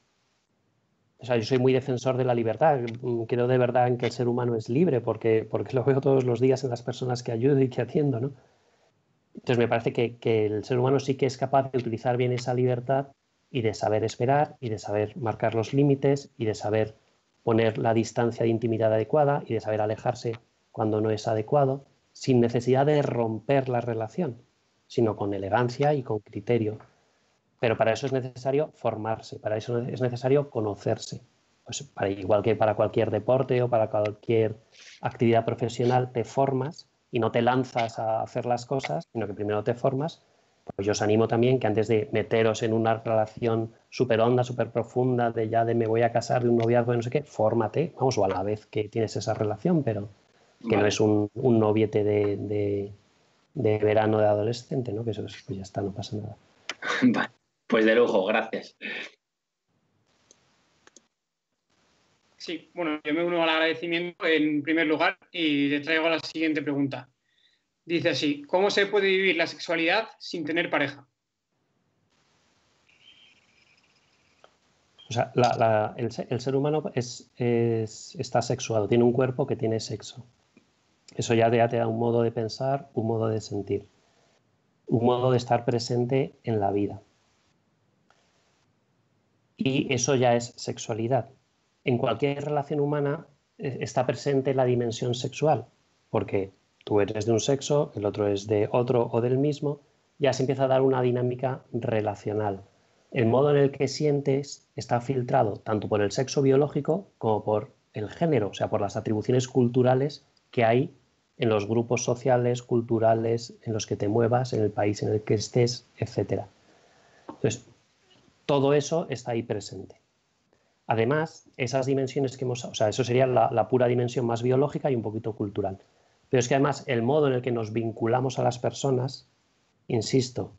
o sea, yo soy muy defensor de la libertad, creo de verdad en que el ser humano es libre, porque, porque lo veo todos los días en las personas que ayudo y que atiendo, ¿no? Entonces me parece que, que el ser humano sí que es capaz de utilizar bien esa libertad y de saber esperar y de saber marcar los límites y de saber poner la distancia de intimidad adecuada y de saber alejarse cuando no es adecuado sin necesidad de romper la relación, sino con elegancia y con criterio. Pero para eso es necesario formarse, para eso es necesario conocerse. Pues para, igual que para cualquier deporte o para cualquier actividad profesional, te formas y no te lanzas a hacer las cosas, sino que primero te formas. Pues yo os animo también que antes de meteros en una relación súper honda, súper profunda, de ya de me voy a casar, de un noviazgo, de no sé qué, fórmate, vamos, o a la vez que tienes esa relación, pero que no es un, un noviete de, verano de adolescente, ¿no? Que eso pues ya está, no pasa nada. Vale, pues de lujo, gracias. Sí, bueno, yo me uno al agradecimiento en primer lugar y te traigo la siguiente pregunta. Dice así, ¿cómo se puede vivir la sexualidad sin tener pareja? O sea, el, ser humano es, está sexuado, tiene un cuerpo que tiene sexo. Eso ya te, da un modo de pensar, un modo de sentir, un modo de estar presente en la vida. Y eso ya es sexualidad. En cualquier relación humana eh, está presente la dimensión sexual, porque tú eres de un sexo, el otro es de otro o del mismo, ya se empieza a dar una dinámica relacional. El modo en el que sientes está filtrado tanto por el sexo biológico como por el género, o sea, por las atribuciones culturales que hay en los grupos sociales, culturales en los que te muevas, en el país en el que estés, etc. Entonces, todo eso está ahí presente. Además, esas dimensiones que hemos, o sea, eso sería la, pura dimensión más biológica y un poquito cultural. Pero es que además el modo en el que nos vinculamos a las personas, insisto,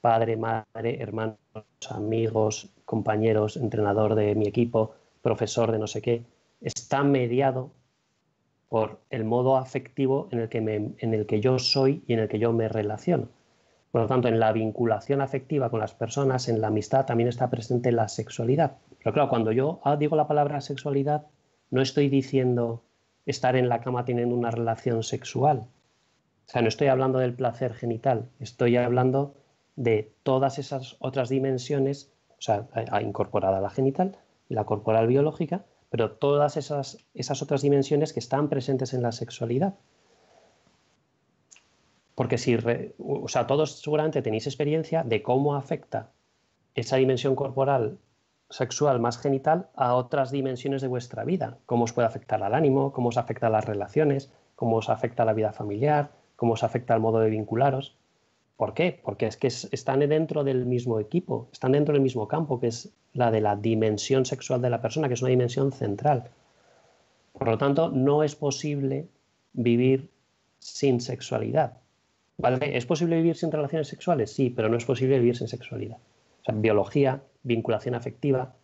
padre, madre, hermanos, amigos, compañeros, entrenador de mi equipo, profesor de no sé qué, está mediado por el modo afectivo en el, que en el que yo soy y en el que yo me relaciono. Por lo tanto, en la vinculación afectiva con las personas, en la amistad, también está presente la sexualidad. Pero claro, cuando yo ah, digo la palabra sexualidad, no estoy diciendo estar en la cama teniendo una relación sexual. O sea, no estoy hablando del placer genital, estoy hablando de todas esas otras dimensiones, o sea, incorporada la genital la corporal biológica, pero todas esas, esas otras dimensiones que están presentes en la sexualidad. Porque si, o sea, todos seguramente tenéis experiencia de cómo afecta esa dimensión corporal sexual más genital a otras dimensiones de vuestra vida. Cómo os puede afectar al ánimo, cómo os afecta a las relaciones, cómo os afecta a la vida familiar, cómo os afecta al modo de vincularos. ¿Por qué? Porque es que están dentro del mismo equipo, están dentro del mismo campo, que es la de la dimensión sexual de la persona, que es una dimensión central. Por lo tanto, no es posible vivir sin sexualidad. ¿Vale? ¿Es posible vivir sin relaciones sexuales? Sí, pero no es posible vivir sin sexualidad. O sea, biología, vinculación afectiva,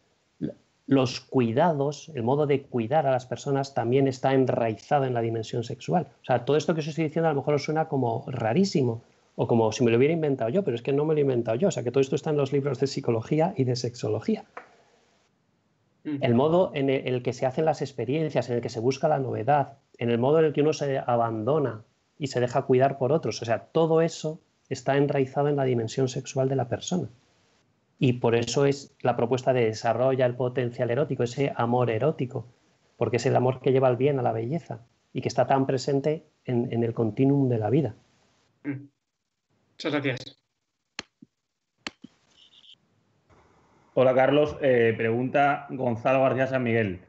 los cuidados, el modo de cuidar a las personas también está enraizado en la dimensión sexual. O sea, todo esto que os estoy diciendo a lo mejor os suena como rarísimo o como si me lo hubiera inventado yo, pero es que no me lo he inventado yo. O sea, que todo esto está en los libros de psicología y de sexología. El modo en el que se hacen las experiencias, en el que se busca la novedad, en el modo en el que uno se abandona y se deja cuidar por otros, o sea, todo eso está enraizado en la dimensión sexual de la persona. Y por eso es la propuesta de desarrolla el potencial erótico, ese amor erótico, porque es el amor que lleva al bien, a la belleza, y que está tan presente en, el continuum de la vida. Mm. Muchas gracias. Hola Carlos, eh, pregunta Gonzalo García San Miguel.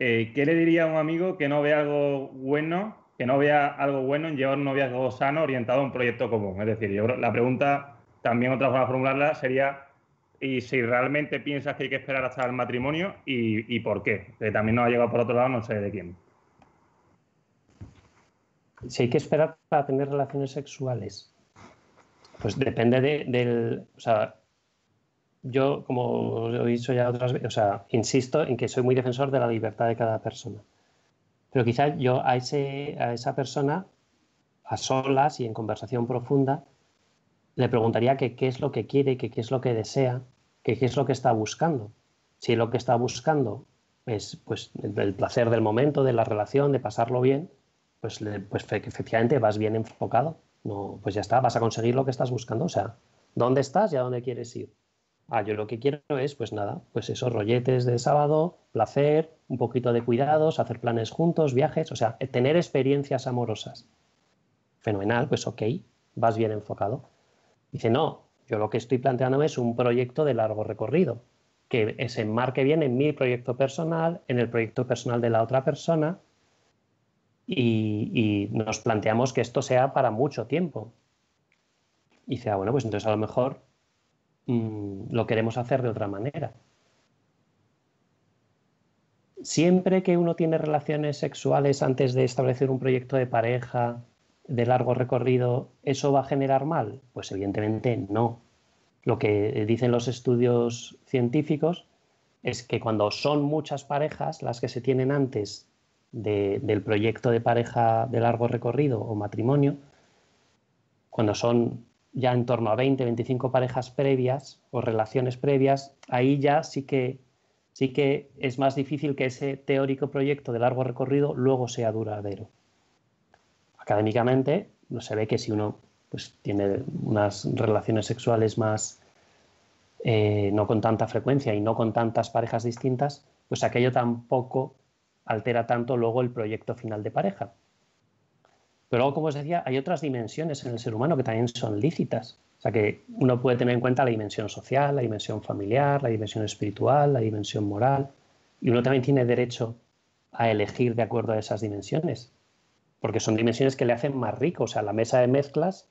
Eh, ¿Qué le diría a un amigo que no vea algo bueno, que no vea algo bueno en llevar un noviazgo sano orientado a un proyecto común? Es decir, yo la pregunta, también otra forma de formularla sería y si realmente piensas que hay que esperar hasta el matrimonio y, por qué. Que también nos ha llegado por otro lado, no sé de quién. Si hay que esperar para tener relaciones sexuales, pues depende de, del. O sea, yo, como he dicho ya otras veces, o sea, insisto en que soy muy defensor de la libertad de cada persona. Pero quizás yo a, ese, a esa persona, a solas y en conversación profunda, le preguntaría que qué es lo que quiere, que qué es lo que desea, que qué es lo que está buscando. Si lo que está buscando es pues, el placer del momento, de la relación, de pasarlo bien, pues, pues efectivamente vas bien enfocado. No, pues ya está, vas a conseguir lo que estás buscando. O sea, ¿dónde estás y a dónde quieres ir? Ah, yo lo que quiero es, pues nada, pues esos rolletes de sábado, placer, un poquito de cuidados, hacer planes juntos, viajes, o sea, tener experiencias amorosas. Fenomenal, pues ok, vas bien enfocado. Dice, no, yo lo que estoy planteando es un proyecto de largo recorrido, que se enmarque bien en mi proyecto personal, en el proyecto personal de la otra persona, y, nos planteamos que esto sea para mucho tiempo. Y dice, ah, bueno, pues entonces a lo mejor mm, lo queremos hacer de otra manera. Siempre que uno tiene relaciones sexuales antes de establecer un proyecto de pareja, de largo recorrido, ¿eso va a generar mal? Pues evidentemente no. Lo que dicen los estudios científicos es que cuando son muchas parejas las que se tienen antes del proyecto de pareja de largo recorrido o matrimonio, cuando son ya en torno a 20, 25 parejas previas o relaciones previas, ahí ya sí que, sí que es más difícil que ese teórico proyecto de largo recorrido luego sea duradero académicamente no se ve que si uno pues, tiene unas relaciones sexuales más eh, no con tanta frecuencia y no con tantas parejas distintas, pues aquello tampoco altera tanto luego el proyecto final de pareja. Pero como os decía, hay otras dimensiones en el ser humano que también son lícitas. O sea que uno puede tener en cuenta la dimensión social, la dimensión familiar, la dimensión espiritual, la dimensión moral. Y uno también tiene derecho a elegir de acuerdo a esas dimensiones porque son dimensiones que le hacen más rico. O sea, la mesa de mezclas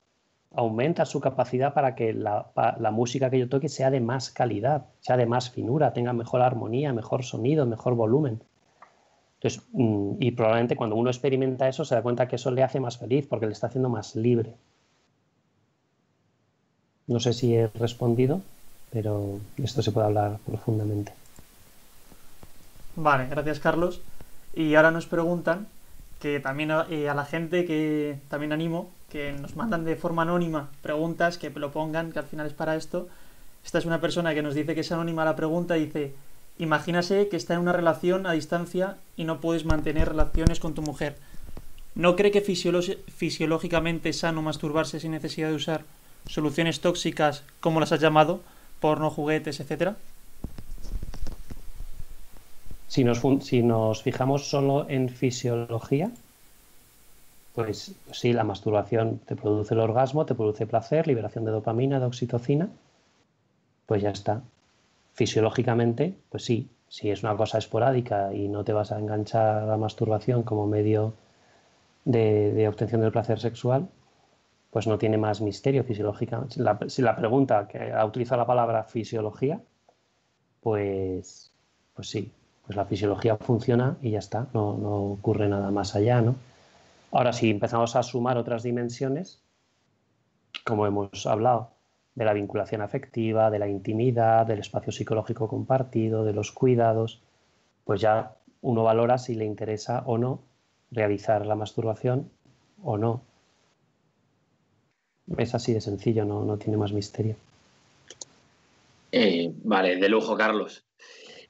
aumenta su capacidad para que la, música que yo toque sea de más calidad, sea de más finura, tenga mejor armonía, mejor sonido, mejor volumen. Entonces, mm, y probablemente cuando uno experimenta eso se da cuenta que eso le hace más feliz porque le está haciendo más libre. No sé si he respondido, pero esto se puede hablar profundamente. Vale, gracias Carlos. Y ahora nos preguntan que también eh, a la gente que también animo, que nos mandan de forma anónima preguntas, que lo pongan, que al final es para esto. Esta es una persona que nos dice que es anónima la pregunta, dice, imagínase que está en una relación a distancia y no puedes mantener relaciones con tu mujer. ¿No cree que fisiológicamente es sano masturbarse sin necesidad de usar soluciones tóxicas, como las has llamado, porno, juguetes, etcétera? Si nos, fijamos solo en fisiología, pues sí, la masturbación te produce el orgasmo, te produce placer, liberación de dopamina, de oxitocina, pues ya está. Fisiológicamente, pues sí, si es una cosa esporádica y no te vas a enganchar a la masturbación como medio de, obtención del placer sexual, pues no tiene más misterio fisiológicamente. Si la, pregunta que ha utilizado la palabra fisiología, pues, pues sí, pues la fisiología funciona y ya está, no, ocurre nada más allá, ¿no? Ahora, si empezamos a sumar otras dimensiones, como hemos hablado, de la vinculación afectiva, de la intimidad, del espacio psicológico compartido, de los cuidados, pues ya uno valora si le interesa o no realizar la masturbación o no. Es así de sencillo, no, no tiene más misterio. Eh, vale, de lujo, Carlos.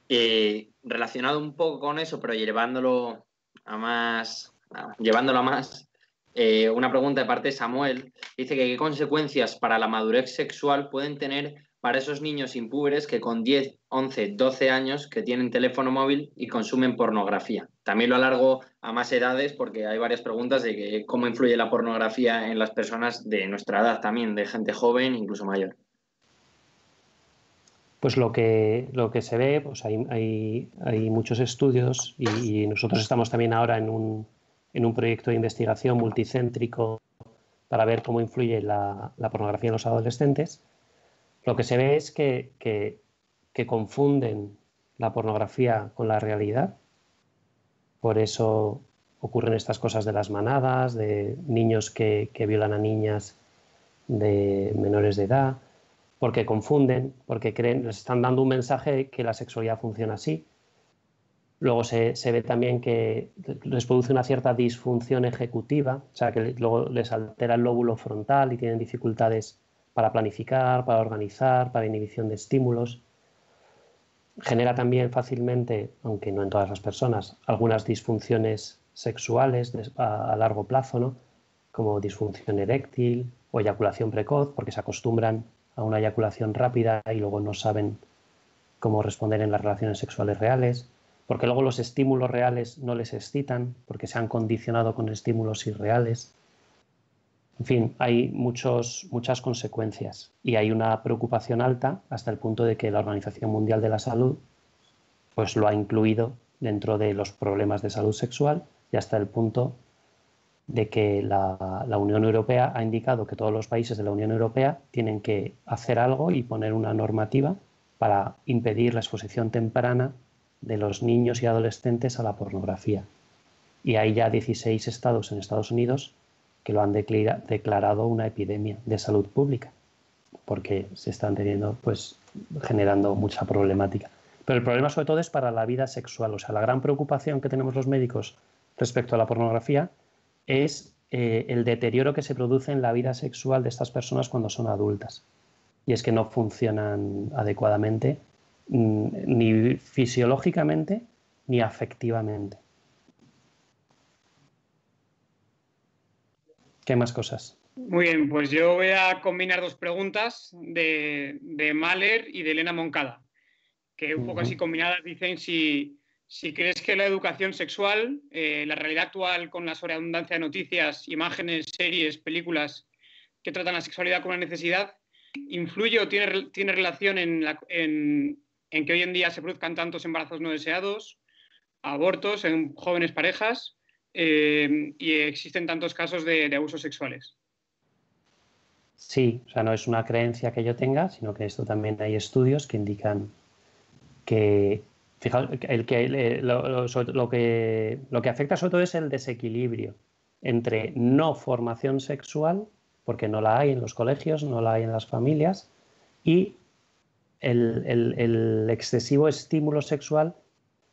Eh, relacionado un poco con eso, pero llevándolo a más, llevándolo a más, eh, una pregunta de parte de Samuel. Dice que qué consecuencias para la madurez sexual pueden tener para esos niños impúberes que con 10, 11, 12 años que tienen teléfono móvil y consumen pornografía. También lo alargo a más edades porque hay varias preguntas de que, cómo influye la pornografía en las personas de nuestra edad también, de gente joven, incluso mayor. Pues lo que, lo que se ve, pues hay, hay, muchos estudios y, nosotros estamos también ahora en un, en un proyecto de investigación multicéntrico para ver cómo influye la, pornografía en los adolescentes, lo que se ve es que, confunden la pornografía con la realidad. Por eso ocurren estas cosas de las manadas, de niños que, violan a niñas de menores de edad, porque confunden, porque creen, les están dando un mensaje que la sexualidad funciona así, Luego se, ve también que les produce una cierta disfunción ejecutiva, o sea, que luego les altera el lóbulo frontal y tienen dificultades para planificar, para organizar, para inhibición de estímulos. Genera también fácilmente, aunque no en todas las personas, algunas disfunciones sexuales a, largo plazo, ¿no? como disfunción eréctil o eyaculación precoz, porque se acostumbran a una eyaculación rápida y luego no saben cómo responder en las relaciones sexuales reales porque luego los estímulos reales no les excitan, porque se han condicionado con estímulos irreales. En fin, hay muchos, muchas consecuencias y hay una preocupación alta hasta el punto de que la Organización Mundial de la Salud pues lo ha incluido dentro de los problemas de salud sexual y hasta el punto de que la, la, Unión Europea ha indicado que todos los países de la Unión Europea tienen que hacer algo y poner una normativa para impedir la exposición temprana de los niños y adolescentes a la pornografía. Y hay ya 16 estados en Estados Unidos que lo han declarado una epidemia de salud pública, porque se están teniendo, pues, generando mucha problemática. Pero el problema sobre todo es para la vida sexual. O sea, la gran preocupación que tenemos los médicos respecto a la pornografía es eh, el deterioro que se produce en la vida sexual de estas personas cuando son adultas. Y es que no funcionan adecuadamente ni fisiológicamente ni afectivamente. ¿Qué más cosas? Muy bien, pues yo voy a combinar dos preguntas de, Mahler y de Elena Moncada, que un poco así combinadas dicen si, crees que la educación sexual, eh, la realidad actual con la sobreabundancia de noticias, imágenes, series, películas que tratan la sexualidad como una necesidad, influye o tiene, tiene relación en, la, en, en que hoy en día se produzcan tantos embarazos no deseados, abortos en jóvenes parejas eh, y existen tantos casos de, abusos sexuales. Sí, o sea, no es una creencia que yo tenga, sino que esto también hay estudios que indican que, fijaos, lo, que, lo que afecta sobre todo es el desequilibrio entre no formación sexual, porque no la hay en los colegios, no la hay en las familias, y el, excesivo estímulo sexual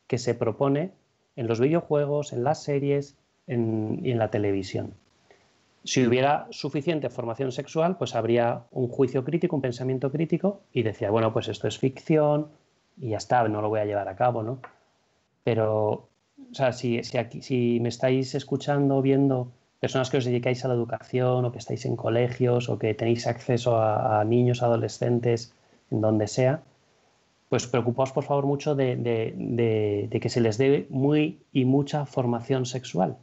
que se propone en los videojuegos, en las series y en la televisión. Si hubiera suficiente formación sexual, pues habría un juicio crítico, un pensamiento crítico y decía, bueno, pues esto es ficción y ya está, no lo voy a llevar a cabo, ¿no? Pero, o sea, si, aquí, si me estáis escuchando, viendo personas que os dedicáis a la educación o que estáis en colegios o que tenéis acceso a niños, adolescentes en donde sea, pues preocupaos por favor mucho de, que se les dé muy y mucha formación sexual,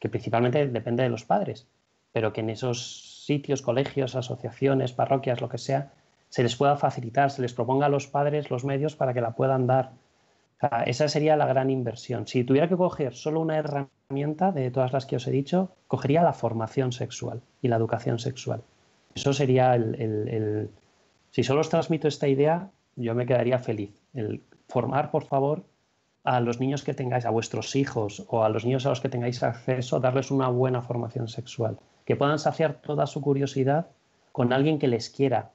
que principalmente depende de los padres, pero que en esos sitios, colegios, asociaciones, parroquias, lo que sea, se les pueda facilitar, se les proponga a los padres los medios para que la puedan dar. esa sería la gran inversión. Si tuviera que coger solo una herramienta de todas las que os he dicho, cogería la formación sexual y la educación sexual. Eso sería el si solo os transmito esta idea, yo me quedaría feliz. El formar, por favor, a los niños que tengáis, a vuestros hijos o a los niños a los que tengáis acceso, darles una buena formación sexual, que puedan saciar toda su curiosidad con alguien que les quiera,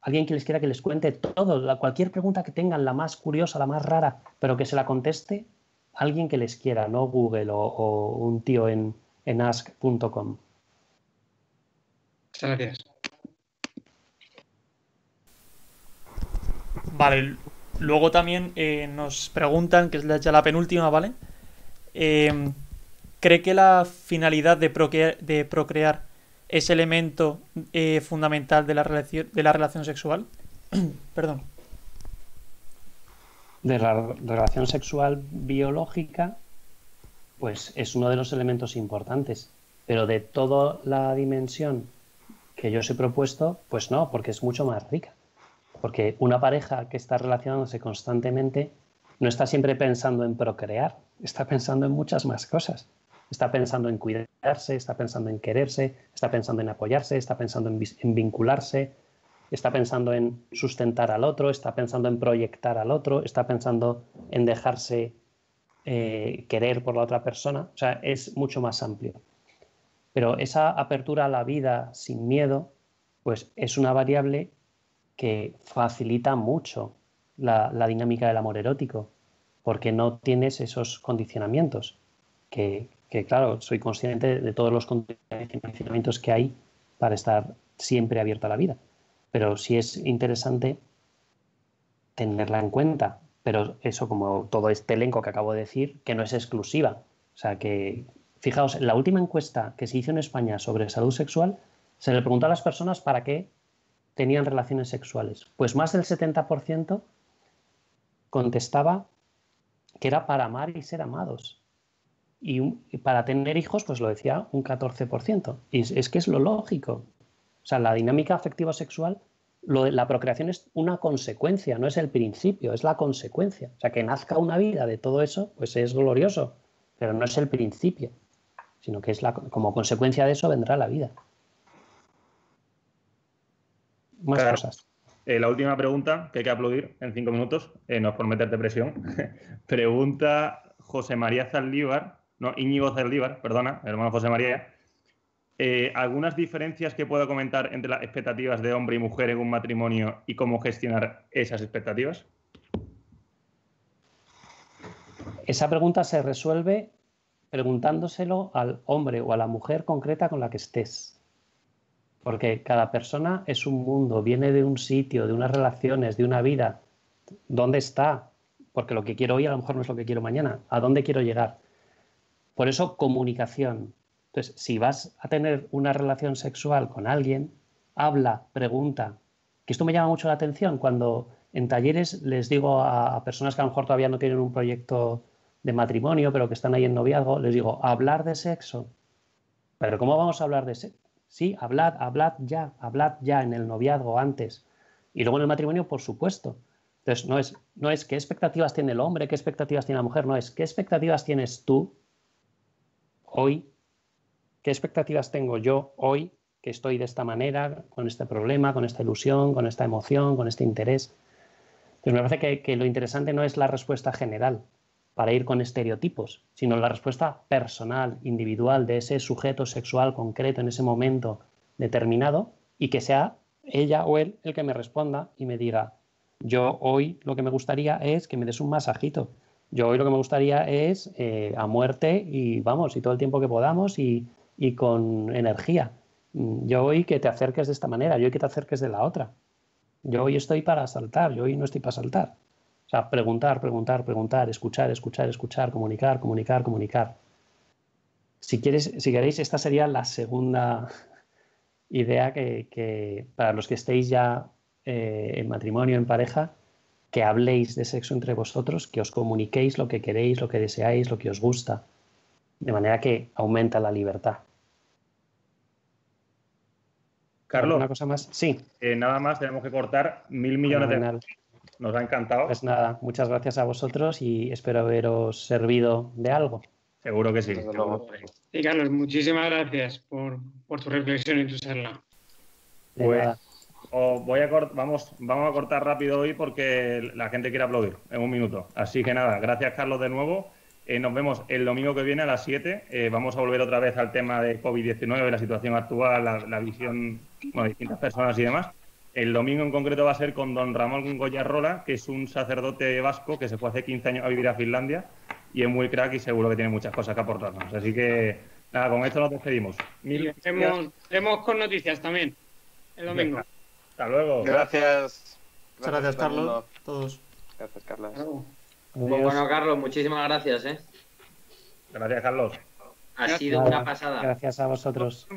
alguien que les quiera que les cuente todo, cualquier pregunta que tengan, la más curiosa, la más rara, pero que se la conteste alguien que les quiera, no Google o, un tío en, en ask.com. Muchas gracias. Vale, luego también eh, nos preguntan, que es ya la penúltima, ¿vale? Eh, ¿Cree que la finalidad de procrear, es elemento eh, fundamental de la, relación, de la relación sexual? Perdón. De la relación sexual biológica, pues es uno de los elementos importantes. Pero de toda la dimensión que yo os he propuesto, pues no, porque es mucho más rica. Porque una pareja que está relacionándose constantemente no está siempre pensando en procrear, está pensando en muchas más cosas. Está pensando en cuidarse, está pensando en quererse, está pensando en apoyarse, está pensando en, vincularse, está pensando en sustentar al otro, está pensando en proyectar al otro, está pensando en dejarse eh, querer por la otra persona. O sea, es mucho más amplio. Pero esa apertura a la vida sin miedo, pues es una variable que facilita mucho la, dinámica del amor erótico, porque no tienes esos condicionamientos, que, claro, soy consciente de todos los condicionamientos que hay para estar siempre abierto a la vida, pero sí es interesante tenerla en cuenta, pero eso como todo este elenco que acabo de decir, que no es exclusiva, o sea que, fijaos, la última encuesta que se hizo en España sobre salud sexual, se le preguntó a las personas para qué tenían relaciones sexuales. Pues más del 70% contestaba que era para amar y ser amados. Y, para tener hijos, pues lo decía un 14%. Y es, que es lo lógico. O sea, la dinámica afectiva sexual, la procreación es una consecuencia, no es el principio, es la consecuencia. O sea, que nazca una vida de todo eso, pues es glorioso, pero no es el principio, sino que es la, como consecuencia de eso vendrá la vida más cosas. Eh, la última pregunta, que hay que aplaudir en cinco minutos, eh, no es por meterte presión. pregunta José María Zaldívar, no, Íñigo Zaldívar, perdona, hermano José María. Eh, ¿Algunas diferencias que pueda comentar entre las expectativas de hombre y mujer en un matrimonio y cómo gestionar esas expectativas? Esa pregunta se resuelve preguntándoselo al hombre o a la mujer concreta con la que estés. Porque cada persona es un mundo, viene de un sitio, de unas relaciones, de una vida. ¿Dónde está? Porque lo que quiero hoy a lo mejor no es lo que quiero mañana. ¿A dónde quiero llegar? Por eso, comunicación. Entonces, si vas a tener una relación sexual con alguien, habla, pregunta. Que esto me llama mucho la atención cuando en talleres les digo a, personas que a lo mejor todavía no tienen un proyecto de matrimonio, pero que están ahí en noviazgo, les digo, hablar de sexo. Pero ¿cómo vamos a hablar de sexo? Sí, hablad, hablad ya, hablad ya en el noviazgo antes. Y luego en el matrimonio, por supuesto. Entonces, no es, no es qué expectativas tiene el hombre, qué expectativas tiene la mujer, no es qué expectativas tienes tú hoy, qué expectativas tengo yo hoy, que estoy de esta manera, con este problema, con esta ilusión, con esta emoción, con este interés. Entonces, me parece que lo interesante no es la respuesta general, para ir con estereotipos, sino la respuesta personal, individual de ese sujeto sexual concreto en ese momento determinado y que sea ella o él el que me responda y me diga, yo hoy lo que me gustaría es que me des un masajito, yo hoy lo que me gustaría es eh, a muerte y vamos, y todo el tiempo que podamos y, y con energía. Yo hoy que te acerques de esta manera, yo hoy que te acerques de la otra. Yo hoy estoy para saltar, yo hoy no estoy para saltar sea, preguntar, preguntar, preguntar, escuchar, escuchar, escuchar, comunicar, comunicar, comunicar. Si, quieres, si queréis, esta sería la segunda idea que, para los que estéis ya eh, en matrimonio, en pareja, que habléis de sexo entre vosotros, que os comuniquéis lo que queréis, lo que deseáis, lo que os gusta, de manera que aumenta la libertad. Carlos, una cosa más? Sí. Eh, nada más, tenemos que cortar mil millones de nos ha encantado. Pues nada, muchas gracias a vosotros y espero haberos servido de algo. Seguro que sí. Y Carlos, muchísimas gracias por, tu reflexión y tu charla. Pues, voy a vamos, vamos a cortar rápido hoy porque la gente quiere aplaudir en un minuto. Así que nada, gracias Carlos de nuevo. Eh, nos vemos el domingo que viene a las 7. Eh, vamos a volver otra vez al tema de COVID-19, la situación actual, la, visión de distintas personas y demás. El domingo en concreto va a ser con don Ramón Goyarrola, que es un sacerdote vasco que se fue hace 15 años a vivir a Finlandia y es muy crack y seguro que tiene muchas cosas que aportarnos. Así que, nada, con esto nos despedimos. Mil y tenemos, con noticias también el domingo. Hasta luego. Gracias. Muchas gracias, Carlos. Todos. Gracias, Carlos. Muy bueno, Carlos, muchísimas gracias. ¿eh? Gracias, Carlos. Ha sido una pasada. Gracias a vosotros.